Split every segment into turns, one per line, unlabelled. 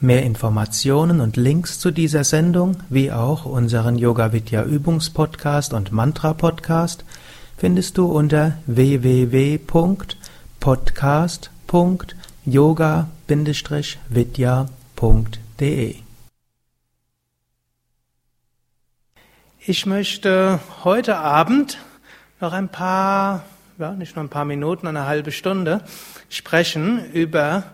Mehr Informationen und Links zu dieser Sendung, wie auch unseren Yoga Vidya Übungspodcast und Mantra Podcast findest du unter www.podcast.yoga-vidya.de. Ich möchte heute Abend noch ein paar, ja, nicht nur ein paar Minuten, eine halbe Stunde sprechen über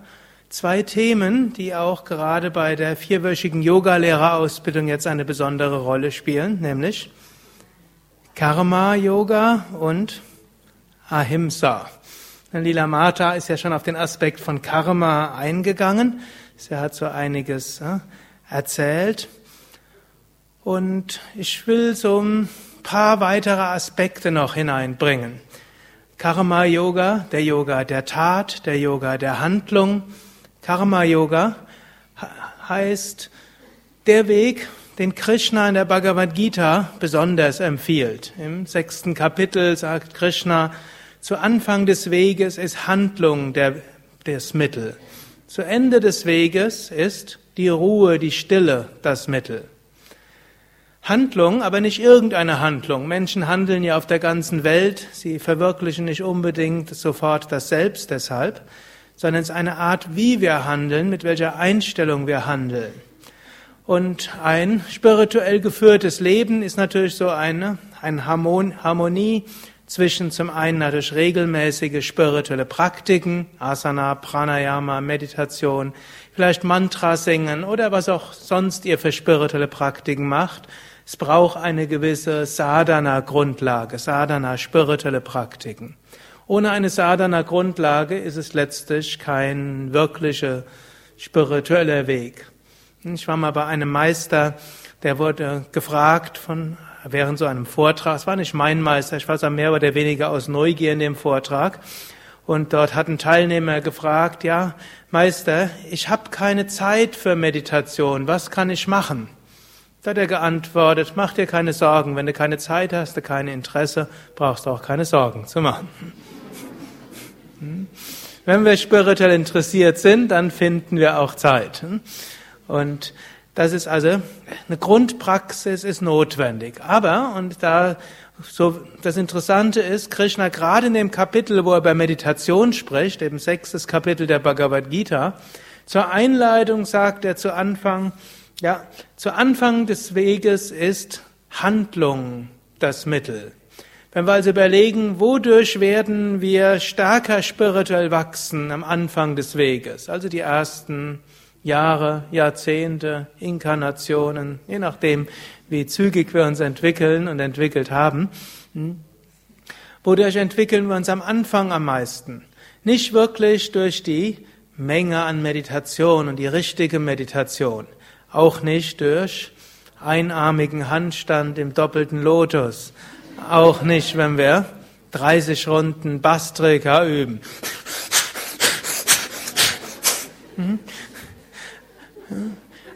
zwei Themen, die auch gerade bei der vierwöchigen Yogalehrerausbildung jetzt eine besondere Rolle spielen, nämlich Karma-Yoga und Ahimsa. Lila Mata ist ja schon auf den Aspekt von Karma eingegangen. Sie hat so einiges äh, erzählt. Und ich will so ein paar weitere Aspekte noch hineinbringen. Karma Yoga, der Yoga der Tat, der Yoga der Handlung, Karma Yoga heißt der Weg, den Krishna in der Bhagavad Gita besonders empfiehlt. Im sechsten Kapitel sagt Krishna, zu Anfang des Weges ist Handlung der, das Mittel. Zu Ende des Weges ist die Ruhe, die Stille das Mittel. Handlung, aber nicht irgendeine Handlung. Menschen handeln ja auf der ganzen Welt, sie verwirklichen nicht unbedingt sofort das Selbst deshalb, sondern es ist eine Art, wie wir handeln, mit welcher Einstellung wir handeln. Und ein spirituell geführtes Leben ist natürlich so eine, eine Harmonie zwischen zum einen natürlich regelmäßige spirituelle Praktiken, Asana, Pranayama, Meditation, vielleicht Mantra singen oder was auch sonst ihr für spirituelle Praktiken macht. Es braucht eine gewisse Sadhana-Grundlage, Sadhana, spirituelle Praktiken. Ohne eine Sadhana-Grundlage ist es letztlich kein wirklicher spiritueller Weg. Ich war mal bei einem Meister, der wurde gefragt von, während so einem Vortrag, es war nicht mein Meister, ich war so mehr oder weniger aus Neugier in dem Vortrag, und dort hat ein Teilnehmer gefragt, ja, Meister, ich habe keine Zeit für Meditation, was kann ich machen? Da hat er geantwortet, mach dir keine Sorgen, wenn du keine Zeit hast, du keine Interesse, brauchst du auch keine Sorgen zu machen. Hm? Wenn wir spirituell interessiert sind, dann finden wir auch Zeit. Hm? Und das ist also, eine Grundpraxis ist notwendig. Aber, und da, so, das Interessante ist, Krishna gerade in dem Kapitel, wo er über Meditation spricht, eben sechstes Kapitel der Bhagavad Gita, zur Einleitung sagt er zu Anfang, ja, zu Anfang des Weges ist Handlung das Mittel. Wenn wir also überlegen, wodurch werden wir stärker spirituell wachsen am Anfang des Weges, also die ersten Jahre, Jahrzehnte, Inkarnationen, je nachdem, wie zügig wir uns entwickeln und entwickelt haben, hm, wodurch entwickeln wir uns am Anfang am meisten? Nicht wirklich durch die Menge an Meditation und die richtige Meditation, auch nicht durch einarmigen Handstand im doppelten Lotus, auch nicht, wenn wir 30 Runden Bastrika üben.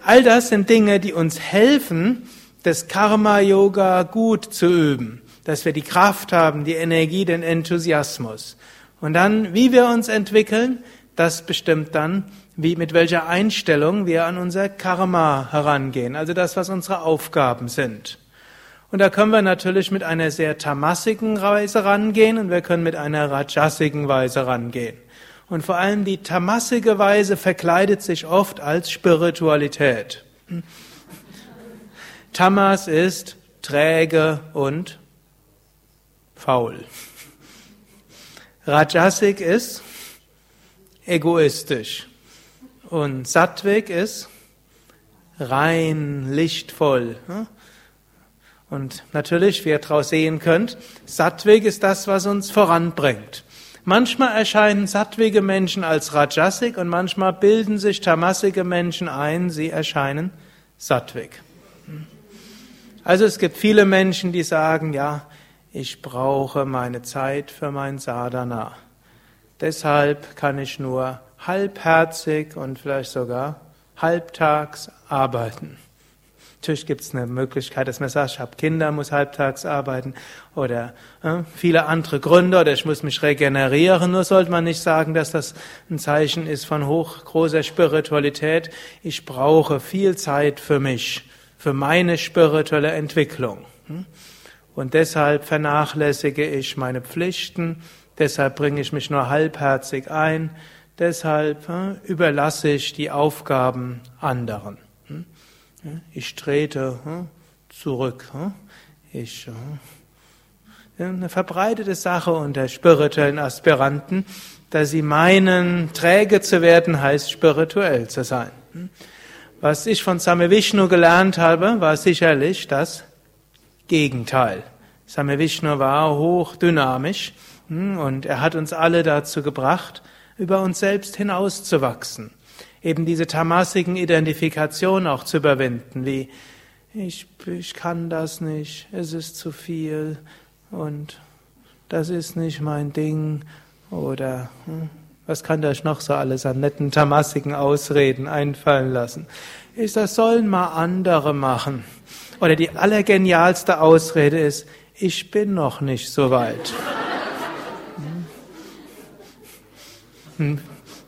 All das sind Dinge, die uns helfen, das Karma-Yoga gut zu üben, dass wir die Kraft haben, die Energie, den Enthusiasmus. Und dann, wie wir uns entwickeln, das bestimmt dann, wie, mit welcher Einstellung wir an unser Karma herangehen, also das, was unsere Aufgaben sind. Und da können wir natürlich mit einer sehr tamassigen Weise rangehen und wir können mit einer rajasigen Weise rangehen. Und vor allem die tamassige Weise verkleidet sich oft als Spiritualität. Tamas ist träge und faul. Rajasik ist egoistisch. Und Sattvik ist rein, lichtvoll. Und natürlich, wie ihr daraus sehen könnt, Sattweg ist das, was uns voranbringt. Manchmal erscheinen sattwige Menschen als Rajasik und manchmal bilden sich tamasige Menschen ein, sie erscheinen Sattvik. Also es gibt viele Menschen, die sagen, ja, ich brauche meine Zeit für mein Sadhana. Deshalb kann ich nur halbherzig und vielleicht sogar halbtags arbeiten. Natürlich gibt es eine Möglichkeit, dass man sagt, ich habe Kinder, muss halbtags arbeiten oder äh, viele andere Gründe oder ich muss mich regenerieren. Nur sollte man nicht sagen, dass das ein Zeichen ist von hoch großer Spiritualität. Ich brauche viel Zeit für mich, für meine spirituelle Entwicklung. Hm? Und deshalb vernachlässige ich meine Pflichten, deshalb bringe ich mich nur halbherzig ein, deshalb äh, überlasse ich die Aufgaben anderen. Hm? Ich trete hm, zurück. Hm? Ich, äh, eine verbreitete Sache unter spirituellen Aspiranten, dass sie meinen, träge zu werden, heißt spirituell zu sein. Hm? Was ich von Same Vishnu gelernt habe, war sicherlich das Gegenteil. Same Vishnu war hochdynamisch und er hat uns alle dazu gebracht, über uns selbst hinauszuwachsen eben diese tamasigen Identifikationen auch zu überwinden, wie ich, ich kann das nicht, es ist zu viel und das ist nicht mein Ding oder hm, was kann euch noch so alles an netten tamasigen Ausreden einfallen lassen? Ist, das sollen mal andere machen. Oder die allergenialste Ausrede ist, ich bin noch nicht so weit. Hm. hm.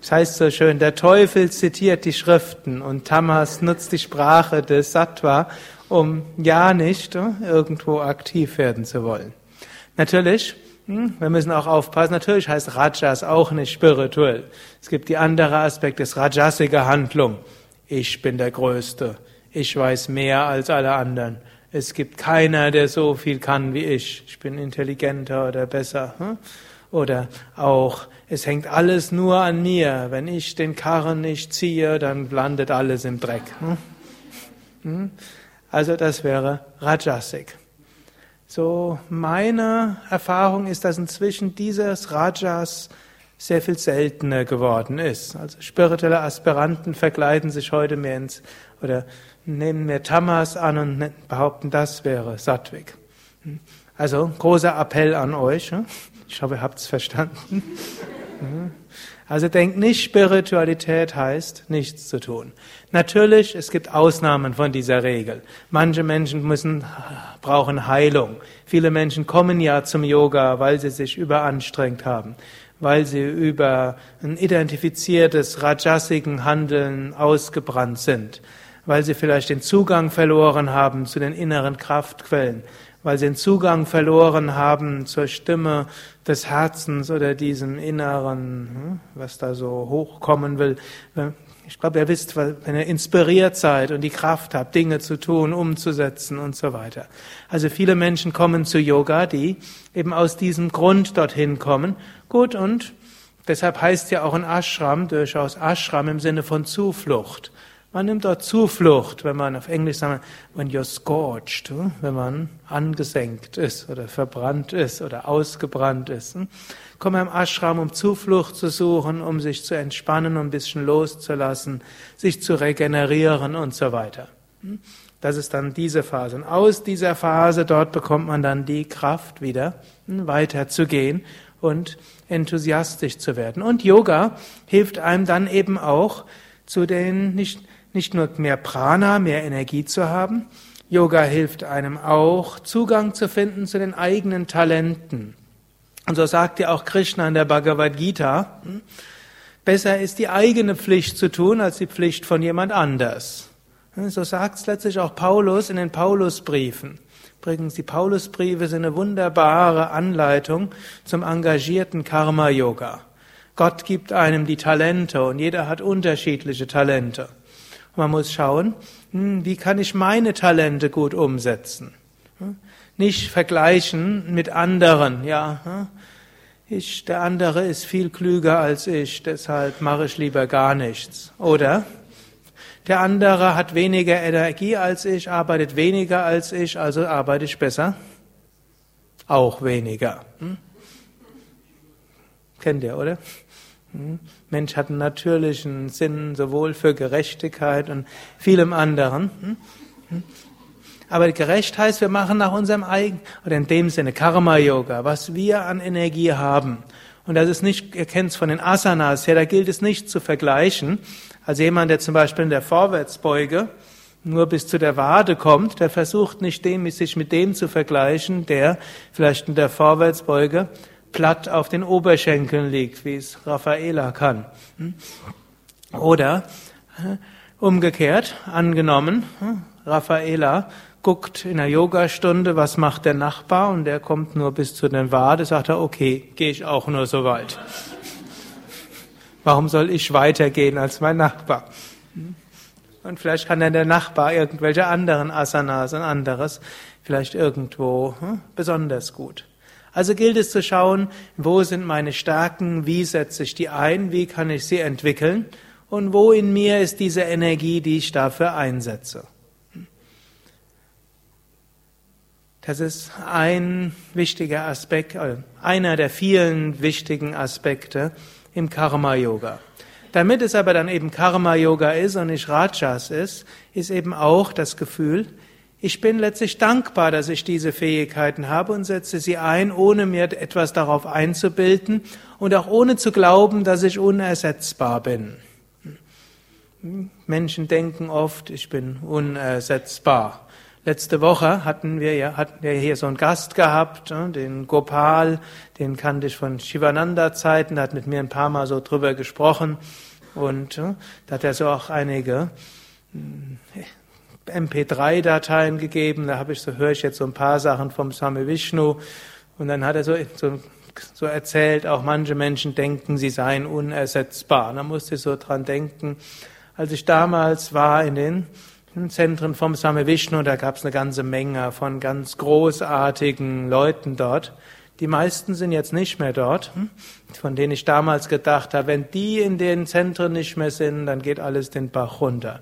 Das heißt so schön, der Teufel zitiert die Schriften und Tamas nutzt die Sprache des Sattva, um ja nicht äh, irgendwo aktiv werden zu wollen. Natürlich, hm, wir müssen auch aufpassen, natürlich heißt Rajas auch nicht spirituell. Es gibt die andere Aspekt des rajasige Handlung. Ich bin der Größte. Ich weiß mehr als alle anderen. Es gibt keiner, der so viel kann wie ich. Ich bin intelligenter oder besser. Oder auch, es hängt alles nur an mir. Wenn ich den Karren nicht ziehe, dann landet alles im Dreck. Hm? Hm? Also das wäre Rajasik. So, meine Erfahrung ist, dass inzwischen dieses Rajas sehr viel seltener geworden ist. Also spirituelle Aspiranten verkleiden sich heute mehr ins, oder nehmen mehr Tamas an und behaupten, das wäre Sattvik. Hm? Also, großer Appell an euch. Ich hoffe, ihr habt es verstanden. Also denkt nicht, Spiritualität heißt, nichts zu tun. Natürlich, es gibt Ausnahmen von dieser Regel. Manche Menschen müssen, brauchen Heilung. Viele Menschen kommen ja zum Yoga, weil sie sich überanstrengt haben, weil sie über ein identifiziertes rajasigen Handeln ausgebrannt sind, weil sie vielleicht den Zugang verloren haben zu den inneren Kraftquellen, weil sie den Zugang verloren haben zur Stimme des Herzens oder diesem Inneren, hm, was da so hochkommen will. Ich glaube, ihr wisst, wenn ihr inspiriert seid und die Kraft habt, Dinge zu tun, umzusetzen und so weiter. Also viele Menschen kommen zu Yoga, die eben aus diesem Grund dorthin kommen. Gut, und deshalb heißt ja auch ein Ashram durchaus Ashram im Sinne von Zuflucht. Man nimmt dort Zuflucht, wenn man auf Englisch sagt, when you're scorched, hm? wenn man angesenkt ist oder verbrannt ist oder ausgebrannt ist. Hm? Kommt man im Ashram, um Zuflucht zu suchen, um sich zu entspannen, um ein bisschen loszulassen, sich zu regenerieren und so weiter. Hm? Das ist dann diese Phase. Und aus dieser Phase dort bekommt man dann die Kraft wieder, weiterzugehen und enthusiastisch zu werden. Und Yoga hilft einem dann eben auch, zu den nicht nicht nur mehr Prana, mehr Energie zu haben, Yoga hilft einem auch, Zugang zu finden zu den eigenen Talenten. Und so sagt ja auch Krishna in der Bhagavad Gita, hm, besser ist die eigene Pflicht zu tun als die Pflicht von jemand anders. Hm, so sagt es letztlich auch Paulus in den Paulusbriefen. Übrigens, die Paulusbriefe sind eine wunderbare Anleitung zum engagierten Karma-Yoga. Gott gibt einem die Talente und jeder hat unterschiedliche Talente. Man muss schauen, hm, wie kann ich meine Talente gut umsetzen. Hm? Nicht vergleichen mit anderen, ja. Hm? Ich, der andere ist viel klüger als ich, deshalb mache ich lieber gar nichts. Oder der andere hat weniger Energie als ich, arbeitet weniger als ich, also arbeite ich besser. Auch weniger. Hm? Kennt ihr, oder? Hm? Mensch hat einen natürlichen Sinn sowohl für Gerechtigkeit und vielem anderen. Hm? Hm? Aber gerecht heißt, wir machen nach unserem eigenen, oder in dem Sinne Karma-Yoga, was wir an Energie haben. Und das ist nicht, ihr kennt es von den Asanas her, da gilt es nicht zu vergleichen. Also jemand, der zum Beispiel in der Vorwärtsbeuge nur bis zu der Wade kommt, der versucht nicht dem, sich mit dem zu vergleichen, der vielleicht in der Vorwärtsbeuge platt auf den Oberschenkeln liegt, wie es Raffaela kann. Hm? Oder äh, umgekehrt, angenommen, hm, Raffaela guckt in der Yogastunde, was macht der Nachbar und der kommt nur bis zu den Wade, sagt er, okay, gehe ich auch nur so weit. Warum soll ich weitergehen als mein Nachbar? Hm? Und vielleicht kann dann der Nachbar irgendwelche anderen Asanas und anderes vielleicht irgendwo besonders gut. Also gilt es zu schauen, wo sind meine Stärken, wie setze ich die ein, wie kann ich sie entwickeln und wo in mir ist diese Energie, die ich dafür einsetze. Das ist ein wichtiger Aspekt, äh, einer der vielen wichtigen Aspekte im Karma-Yoga. Damit es aber dann eben Karma-Yoga ist und nicht Rajas ist, ist eben auch das Gefühl, ich bin letztlich dankbar, dass ich diese Fähigkeiten habe und setze sie ein, ohne mir etwas darauf einzubilden und auch ohne zu glauben, dass ich unersetzbar bin. Menschen denken oft, ich bin unersetzbar. Letzte Woche hatten wir ja, hatten wir hier so einen Gast gehabt, ne, den Gopal, den kannte ich von Shivananda-Zeiten, der hat mit mir ein paar Mal so drüber gesprochen und ne, da hat er so auch einige MP3-Dateien gegeben, da habe ich so, höre ich jetzt so ein paar Sachen vom Swami Vishnu und dann hat er so, so, so erzählt, auch manche Menschen denken, sie seien unersetzbar. Da musste ich so dran denken, als ich damals war in den Zentren vom Swami Vishnu, da gab es eine ganze Menge von ganz großartigen Leuten dort. Die meisten sind jetzt nicht mehr dort, hm, von denen ich damals gedacht habe, wenn die in den Zentren nicht mehr sind, dann geht alles den Bach runter.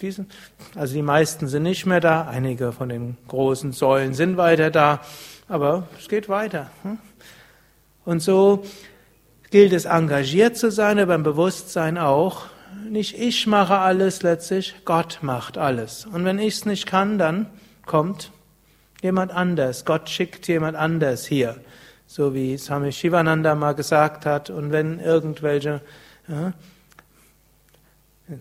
Hm. Also die meisten sind nicht mehr da, einige von den großen Säulen sind weiter da, aber es geht weiter. Hm? Und so gilt es engagiert zu sein, aber im Bewusstsein auch, nicht ich mache alles letztlich, Gott macht alles. Und wenn ich es nicht kann, dann kommt jemand anders. Gott schickt jemand anders hier. So wie Swami Shivananda mal gesagt hat. Und wenn irgendwelche ja,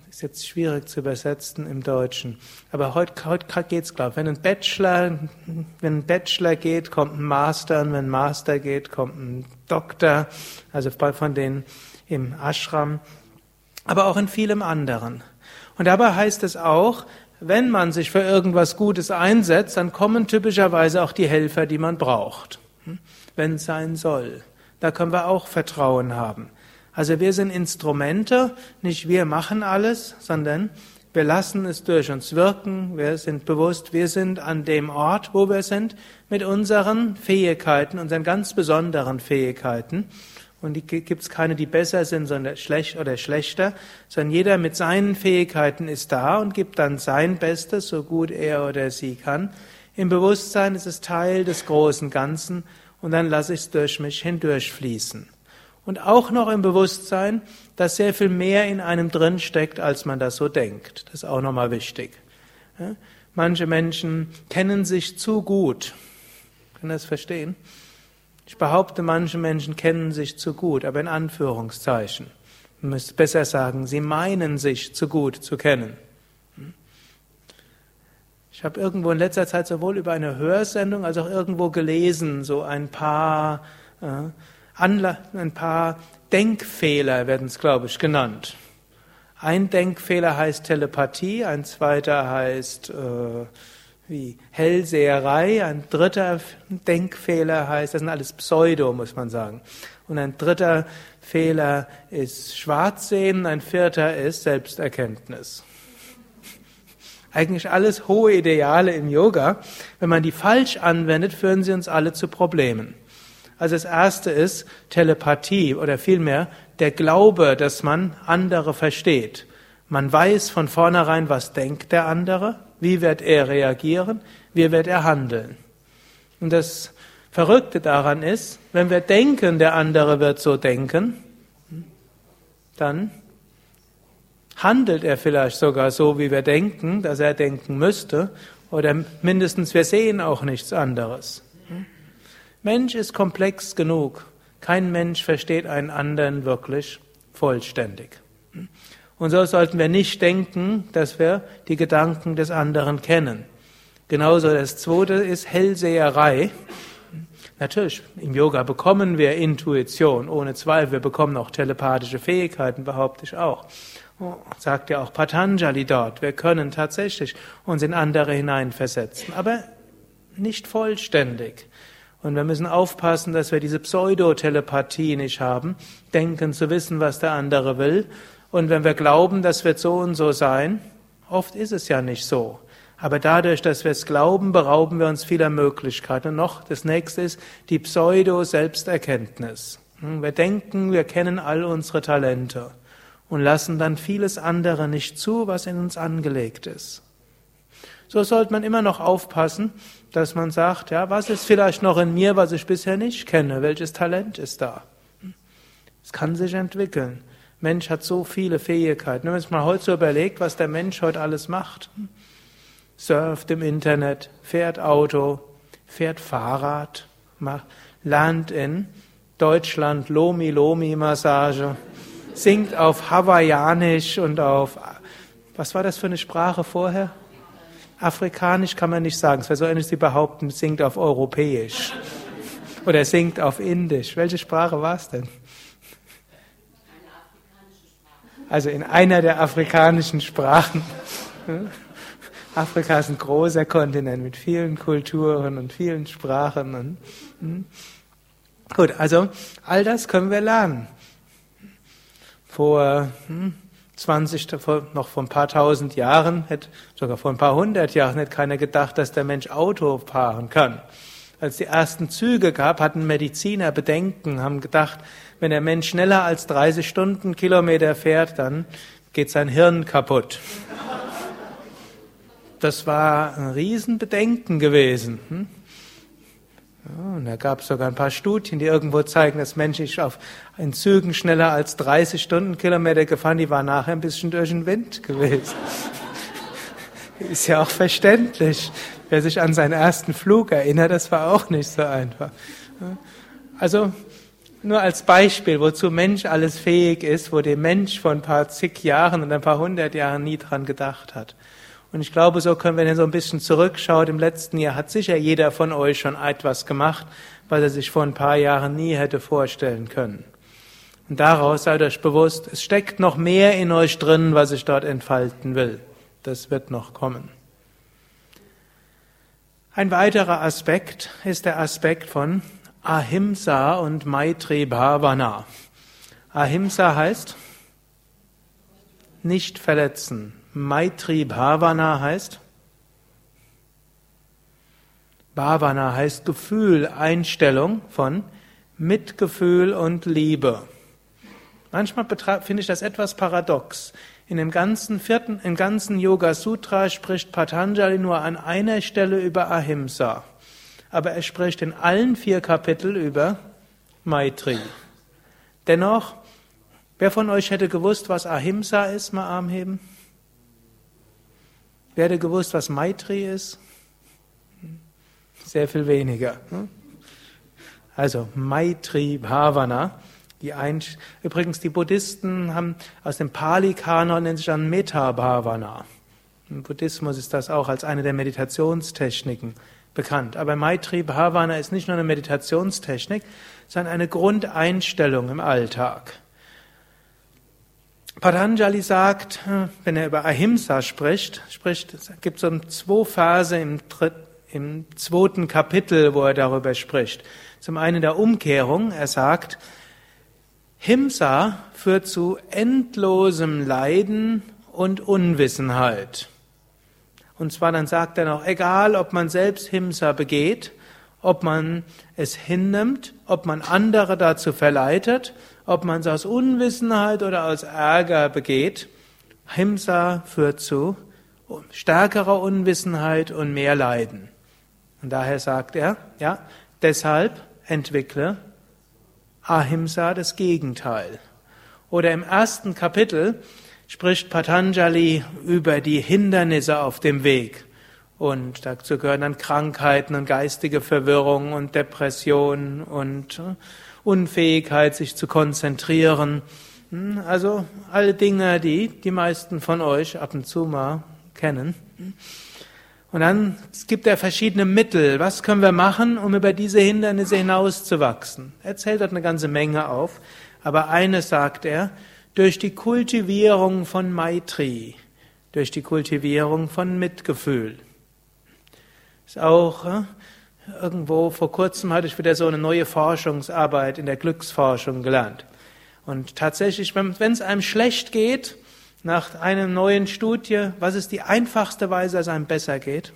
ist jetzt schwierig zu übersetzen im Deutschen. Aber heute, heute geht's klar. Wenn ein Bachelor, wenn ein Bachelor geht, kommt ein Master, und wenn ein Master geht, kommt ein Doktor. Also von denen im Ashram. Aber auch in vielem anderen. Und dabei heißt es auch, wenn man sich für irgendwas Gutes einsetzt, dann kommen typischerweise auch die Helfer, die man braucht. Hm? Wenn es sein soll. Da können wir auch Vertrauen haben. Also wir sind Instrumente, nicht wir machen alles, sondern wir lassen es durch uns wirken, wir sind bewusst, wir sind an dem Ort, wo wir sind, mit unseren Fähigkeiten, unseren ganz besonderen Fähigkeiten. Und die gibt es keine, die besser sind sondern schlecht oder schlechter, sondern jeder mit seinen Fähigkeiten ist da und gibt dann sein Bestes, so gut er oder sie kann. Im Bewusstsein ist es Teil des großen Ganzen und dann lasse ich es durch mich hindurchfließen und auch noch im Bewusstsein, dass sehr viel mehr in einem drin steckt, als man das so denkt. Das ist auch nochmal wichtig. Manche Menschen kennen sich zu gut. Können das verstehen? Ich behaupte, manche Menschen kennen sich zu gut, aber in Anführungszeichen. Man müsste besser sagen, sie meinen sich zu gut zu kennen. Ich habe irgendwo in letzter Zeit sowohl über eine Hörsendung als auch irgendwo gelesen, so ein paar äh, Anla ein paar Denkfehler werden es, glaube ich, genannt. Ein Denkfehler heißt Telepathie, ein zweiter heißt äh, wie Hellseherei, ein dritter Denkfehler heißt, das sind alles Pseudo, muss man sagen. Und ein dritter Fehler ist Schwarzsehen, ein vierter ist Selbsterkenntnis. Eigentlich alles hohe Ideale im Yoga. Wenn man die falsch anwendet, führen sie uns alle zu Problemen. Also das erste ist Telepathie oder vielmehr der Glaube, dass man andere versteht. Man weiß von vornherein, was denkt der andere, wie wird er reagieren, wie wird er handeln. Und das Verrückte daran ist, wenn wir denken, der andere wird so denken, dann handelt er vielleicht sogar so, wie wir denken, dass er denken müsste, oder mindestens wir sehen auch nichts anderes. Mensch ist komplex genug. Kein Mensch versteht einen anderen wirklich vollständig. Und so sollten wir nicht denken, dass wir die Gedanken des anderen kennen. Genauso das zweite ist Hellseherei. Natürlich, im Yoga bekommen wir Intuition, ohne Zweifel. Wir bekommen auch telepathische Fähigkeiten, behaupte ich auch. Sagt ja auch Patanjali dort. Wir können tatsächlich uns in andere hineinversetzen, aber nicht vollständig. Und wir müssen aufpassen, dass wir diese Pseudotelepathie nicht haben, denken zu wissen, was der andere will. Und wenn wir glauben, das wird so und so sein, oft ist es ja nicht so. Aber dadurch, dass wir es glauben, berauben wir uns vieler Möglichkeiten. Und noch, das nächste ist die Pseudo-Selbsterkenntnis. Hm, wir denken, wir kennen all unsere Talente und lassen dann vieles andere nicht zu, was in uns angelegt ist. So sollte man immer noch aufpassen, dass man sagt, ja, was ist vielleicht noch in mir, was ich bisher nicht kenne? Welches Talent ist da? Es kann sich entwickeln. Mensch hat so viele Fähigkeiten. Wenn man sich mal heute so überlegt, was der Mensch heute alles macht. Surft im Internet, fährt Auto, fährt Fahrrad, lernt in Deutschland Lomi-Lomi-Massage, singt auf Hawaiianisch und auf, was war das für eine Sprache vorher? Afrikanisch kann man nicht sagen. Es wäre so ähnlich, Sie behaupten, singt auf Europäisch. Oder singt auf Indisch. Welche Sprache war es denn? Also in einer der afrikanischen Sprachen. Afrika ist ein großer Kontinent mit vielen Kulturen und vielen Sprachen. Hm. Gut, also all das können wir lernen. Vor hm, 20, noch vor ein paar tausend Jahren, hätte, sogar vor ein paar hundert Jahren, hätte keiner gedacht, dass der Mensch Auto fahren kann. Als die ersten Züge gab, hatten Mediziner Bedenken, haben gedacht, wenn der Mensch schneller als 30 Stundenkilometer fährt, dann geht sein Hirn kaputt. Das war ein Riesenbedenken gewesen. Hm? Und da gab es sogar ein paar Studien, die irgendwo zeigen, dass Menschen auf in Zügen schneller als 30 Stundenkilometer gefahren, die waren nachher ein bisschen durch den Wind gewesen. Ist ja auch verständlich. Wer sich an seinen ersten Flug erinnert, das war auch nicht so einfach. Also nur als Beispiel, wozu Mensch alles fähig ist, wo der Mensch vor ein paar zig Jahren und ein paar hundert Jahren nie dran gedacht hat. Und ich glaube, so können wir dann so ein bisschen zurückschauen. Im letzten Jahr hat sicher jeder von euch schon etwas gemacht, was er sich vor ein paar Jahren nie hätte vorstellen können. Und daraus seid euch bewusst, es steckt noch mehr in euch drin, was ich dort entfalten will. Das wird noch kommen. Ein weiterer Aspekt ist der Aspekt von Ahimsa und Maitri Bhavana. Ahimsa heißt nicht verletzen, Maitri Bhavana heißt? Bhavana heißt Gefühl, Einstellung von Mitgefühl und Liebe. Manchmal finde ich das etwas paradox. In dem ganzen vierten, im ganzen Yoga Sutra spricht Patanjali nur an einer Stelle über Ahimsa. Aber er spricht in allen vier Kapiteln über Maitri. Dennoch, wer von euch hätte gewusst, was Ahimsa ist? Mal Arm heben. Wer hätte gewusst, was Maitri ist? Sehr viel weniger. Ne? Also Maitri Bhavana. Die ein, übrigens, die Buddhisten haben aus dem Pali-Kanon nennt sich dann Metta Bhavana. Im Buddhismus ist das auch als eine der Meditationstechniken bekannt. Aber Maitri Bhavana ist nicht nur eine Meditationstechnik, sondern eine Grundeinstellung im Alltag. Patanjali sagt, wenn er über Ahimsa spricht, spricht es gibt so zwei Phase im, im zweiten Kapitel, wo er darüber spricht. Zum einen der Umkehrung. Er sagt, Himsa führt zu endlosem Leiden und Unwissenheit. Und zwar dann sagt er noch, egal ob man selbst Himsa begeht, ob man es hinnimmt, ob man andere dazu verleitet ob man es aus Unwissenheit oder aus Ärger begeht, Himsa führt zu stärkerer Unwissenheit und mehr Leiden. Und daher sagt er, ja, deshalb entwickle Ahimsa das Gegenteil. Oder im ersten Kapitel spricht Patanjali über die Hindernisse auf dem Weg. Und dazu gehören dann Krankheiten und geistige Verwirrung und Depression und äh, Unfähigkeit, sich zu konzentrieren. Hm, also alle Dinge, die die meisten von euch ab und zu mal kennen. Und dann gibt er verschiedene Mittel. Was können wir machen, um über diese Hindernisse hinauszuwachsen? Er zählt dort eine ganze Menge auf. Aber eines sagt er, durch die Kultivierung von Maitri, durch die Kultivierung von Mitgefühl. Ist auch äh, irgendwo vor kurzem hatte ich wieder so eine neue Forschungsarbeit in der Glücksforschung gelernt. Und tatsächlich, wenn es einem schlecht geht, nach einer neuen Studie, was ist die einfachste Weise, dass einem besser geht?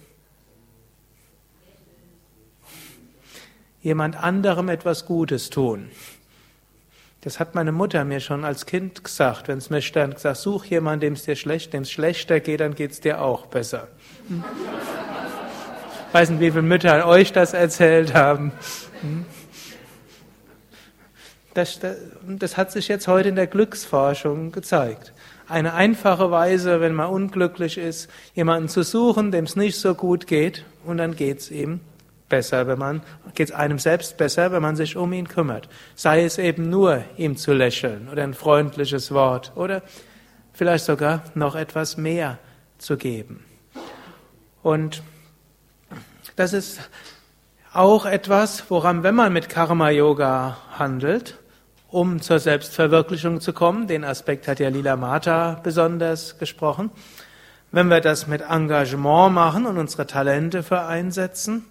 Jemand anderem etwas Gutes tun. Das hat meine Mutter mir schon als Kind gesagt, wenn es mir stand, gesagt, such jemanden, dem es dir schlecht, dem es schlechter geht, dann geht es dir auch besser. Weiß nicht, wie viele Mütter euch das erzählt haben. Das, das, das hat sich jetzt heute in der Glücksforschung gezeigt eine einfache Weise, wenn man unglücklich ist, jemanden zu suchen, dem es nicht so gut geht, und dann geht's ihm besser, wenn man geht's einem selbst besser, wenn man sich um ihn kümmert. Sei es eben nur ihm zu lächeln oder ein freundliches Wort oder vielleicht sogar noch etwas mehr zu geben. Und das ist auch etwas, woran, wenn man mit Karma Yoga handelt, um zur Selbstverwirklichung zu kommen. Den Aspekt hat ja Lila Mata besonders gesprochen. Wenn wir das mit Engagement machen und unsere Talente für einsetzen,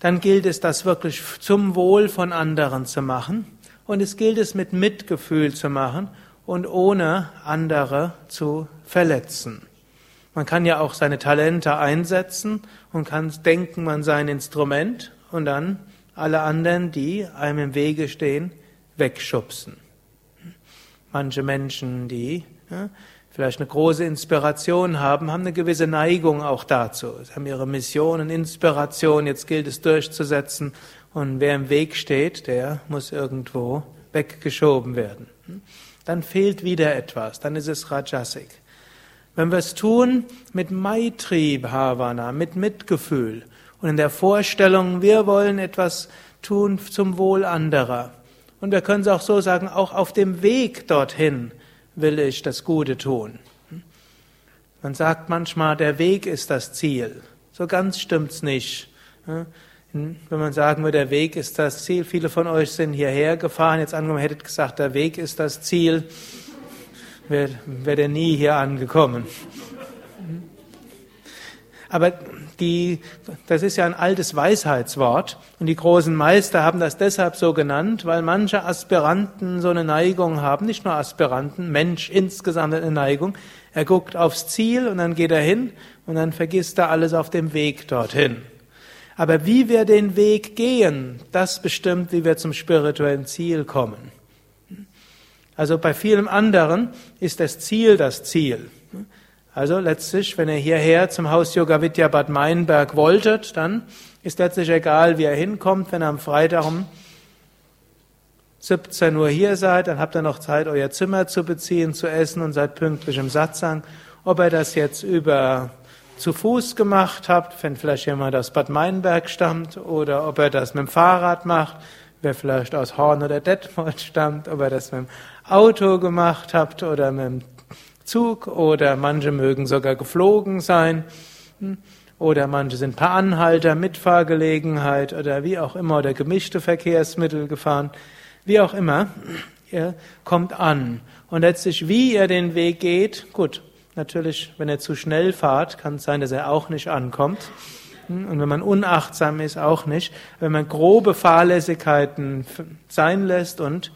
dann gilt es, das wirklich zum Wohl von anderen zu machen. Und es gilt es mit Mitgefühl zu machen und ohne andere zu verletzen. Man kann ja auch seine Talente einsetzen und kann denken, man sei ein Instrument und dann alle anderen, die einem im Wege stehen, wegschubsen. Manche Menschen, die ja, vielleicht eine große Inspiration haben, haben eine gewisse Neigung auch dazu. Sie haben ihre Mission und Inspiration, jetzt gilt es durchzusetzen und wer im Weg steht, der muss irgendwo weggeschoben werden. Dann fehlt wieder etwas, dann ist es Rajasik. Wenn wir es tun mit Maitri Bhavana, mit Mitgefühl und in der Vorstellung, wir wollen etwas tun zum Wohl anderer, und wir können es auch so sagen, auch auf dem Weg dorthin will ich das Gute tun. Man sagt manchmal, der Weg ist das Ziel. So ganz stimmt's nicht. Wenn man sagen würde, der Weg ist das Ziel, viele von euch sind hierher gefahren, jetzt angenommen hättet gesagt, der Weg ist das Ziel, wäre wär ihr nie hier angekommen. Aber die, das ist ja ein altes Weisheitswort und die großen Meister haben das deshalb so genannt, weil manche Aspiranten so eine Neigung haben, nicht nur Aspiranten, Mensch insgesamt eine Neigung. Er guckt aufs Ziel und dann geht er hin und dann vergisst er alles auf dem Weg dorthin. Aber wie wir den Weg gehen, das bestimmt, wie wir zum spirituellen Ziel kommen. Also bei vielem anderen ist das Ziel das Ziel. Also letztlich, wenn ihr hierher zum Haus Yoga Vidya Bad Meinberg wolltet, dann ist letztlich egal, wie ihr hinkommt. Wenn ihr am Freitag um 17 Uhr hier seid, dann habt ihr noch Zeit, euer Zimmer zu beziehen, zu essen und seid pünktlich im Satzang. Ob ihr das jetzt über zu Fuß gemacht habt, wenn vielleicht jemand aus Bad Meinberg stammt, oder ob er das mit dem Fahrrad macht, wer vielleicht aus Horn oder Detmold stammt, ob ihr das mit dem Auto gemacht habt oder mit dem Zug oder manche mögen sogar geflogen sein hm, oder manche sind per Anhalter, Mitfahrgelegenheit oder wie auch immer oder gemischte Verkehrsmittel gefahren, wie auch immer. Ihr kommt an und letztlich, wie ihr den Weg geht, gut, natürlich, wenn ihr zu schnell fahrt, kann es sein, dass er auch nicht ankommt. Hm, und wenn man unachtsam ist, auch nicht. Wenn man grobe Fahrlässigkeiten sein lässt und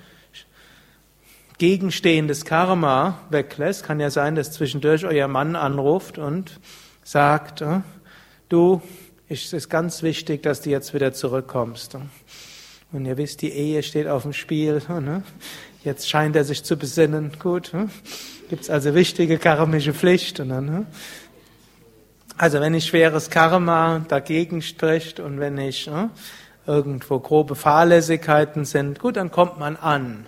gegenstehendes Karma weglässt, kann ja sein, dass zwischendurch euer Mann anruft und sagt, äh, du, es ist ganz wichtig, dass du jetzt wieder zurückkommst. Und ihr wisst, die Ehe steht auf dem Spiel. Ne? Jetzt scheint er sich zu besinnen. Gut, ne? gibt es also wichtige karmische Pflicht. Ne? Also wenn ich schweres Karma dagegen spricht und wenn ich irgendwo grobe Fahrlässigkeiten sind, gut, dann kommt man an.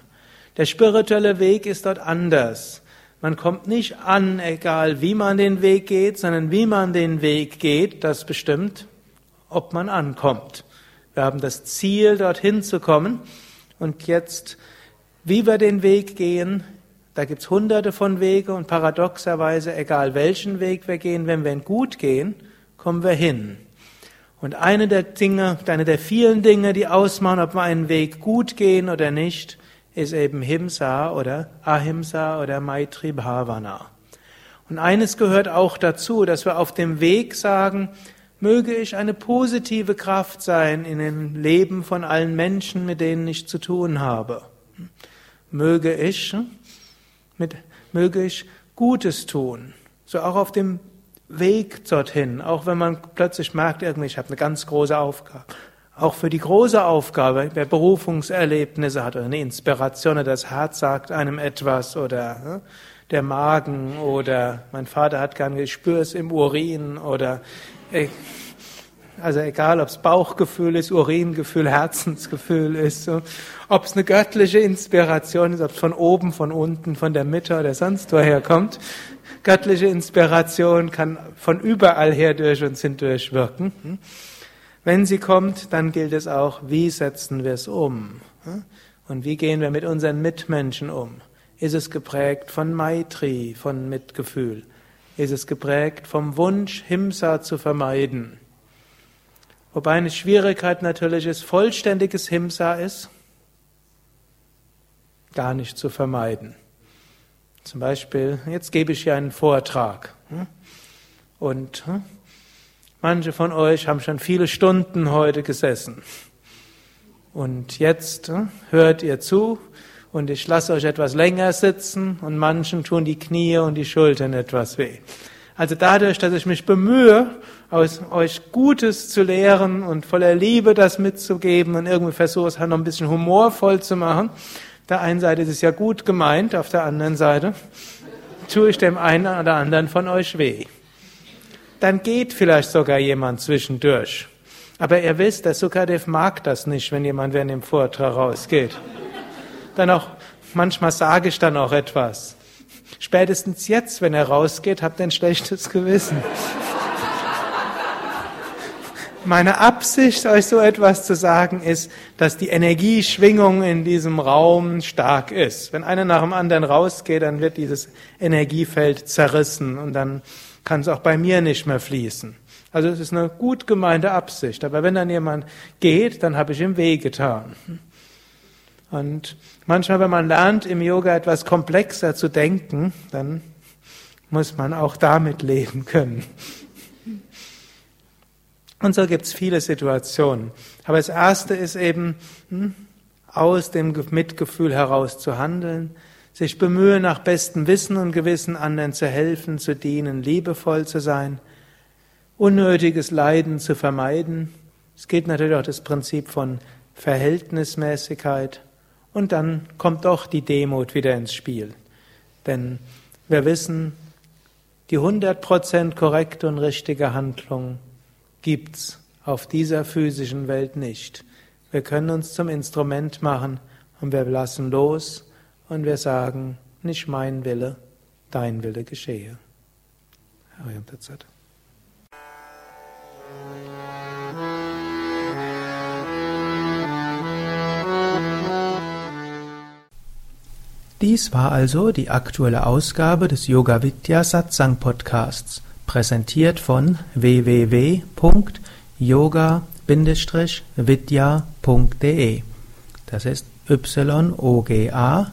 Der spirituelle Weg ist dort anders. Man kommt nicht an, egal wie man den Weg geht, sondern wie man den Weg geht, das bestimmt, ob man ankommt. Wir haben das Ziel, dorthin zu kommen. Und jetzt, wie wir den Weg gehen, da gibt's hunderte von Wege und paradoxerweise, egal welchen Weg wir gehen, wenn wir ihn gut gehen, kommen wir hin. Und eine der Dinge, eine der vielen Dinge, die ausmachen, ob wir einen Weg gut gehen oder nicht, ist eben Himsa oder Ahimsa oder Maitri Bhavana. Und eines gehört auch dazu, dass wir auf dem Weg sagen, möge ich eine positive Kraft sein in dem Leben von allen Menschen, mit denen ich zu tun habe. Möge ich, mit, möge ich Gutes tun. So auch auf dem Weg dorthin, auch wenn man plötzlich merkt, irgendwie, ich habe eine ganz große Aufgabe auch für die große Aufgabe, wer Berufungserlebnisse hat oder eine Inspiration oder das Herz sagt einem etwas oder ne, der Magen oder mein Vater hat gern, ich spüre im Urin oder also egal, ob es Bauchgefühl ist, Uringefühl, Herzensgefühl ist, ob es eine göttliche Inspiration ist, ob es von oben, von unten, von der Mitte oder sonst woher kommt. Göttliche Inspiration kann von überall her durch uns hindurch wirken. Hm? Wenn sie kommt, dann gilt es auch, wie setzen wir es um? Und wie gehen wir mit unseren Mitmenschen um? Ist es geprägt von Maitri, von Mitgefühl? Ist es geprägt vom Wunsch, Himsa zu vermeiden? Wobei eine Schwierigkeit natürlich ist, vollständiges Himsa ist gar nicht zu vermeiden. Zum Beispiel, jetzt gebe ich hier einen Vortrag. Und Manche von euch haben schon viele Stunden heute gesessen. Und jetzt äh, hört ihr zu und ich lasse euch etwas länger sitzen und manchen tun die Knie und die Schultern etwas weh. Also dadurch, dass ich mich bemühe, aus euch Gutes zu lehren und voller Liebe das mitzugeben und irgendwie versuche es halt noch ein bisschen humorvoll zu machen, der einen Seite ist es ja gut gemeint, auf der anderen Seite tue ich dem einen oder anderen von euch weh dann geht vielleicht sogar jemand zwischendurch. Aber ihr wisst, der Sukadev mag das nicht, wenn jemand während dem Vortrag rausgeht. Dann auch, manchmal sage ich dann auch etwas. Spätestens jetzt, wenn er rausgeht, habt ihr ein schlechtes Gewissen. Meine Absicht, euch so etwas zu sagen, ist, dass die Energieschwingung in diesem Raum stark ist. Wenn einer nach dem anderen rausgeht, dann wird dieses Energiefeld zerrissen und dann kann es auch bei mir nicht mehr fließen. Also es ist eine gut gemeinte Absicht. Aber wenn dann jemand geht, dann habe ich ihm weh getan. Und manchmal, wenn man lernt, im Yoga etwas komplexer zu denken, dann muss man auch damit leben können. Und so gibt es viele Situationen. Aber das Erste ist eben, hm, aus dem Mitgefühl heraus zu handeln, sich bemühen, nach bestem Wissen und Gewissen anderen zu helfen, zu dienen, liebevoll zu sein, unnötiges Leiden zu vermeiden. Es geht natürlich auch das Prinzip von Verhältnismäßigkeit. Und dann kommt doch die Demut wieder ins Spiel. Denn wir wissen, die 100% korrekte und richtige Handlung gibt's auf dieser physischen Welt nicht. Wir können uns zum Instrument machen und wir lassen los und wir sagen, nicht mein Wille, dein Wille geschehe. Ariam Tatsat. Dies war also die aktuelle Ausgabe des Yoga Vidya Satsang Podcasts, präsentiert von www.yoga-vidya.de. Das ist y-o-g-a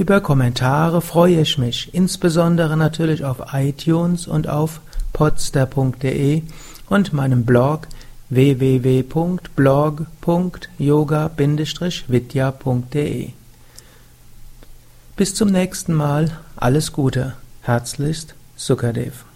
Über Kommentare freue ich mich, insbesondere natürlich auf iTunes und auf podster.de und meinem Blog www.blog.yoga-vidya.de Bis zum nächsten Mal, alles Gute, herzlichst Sukadev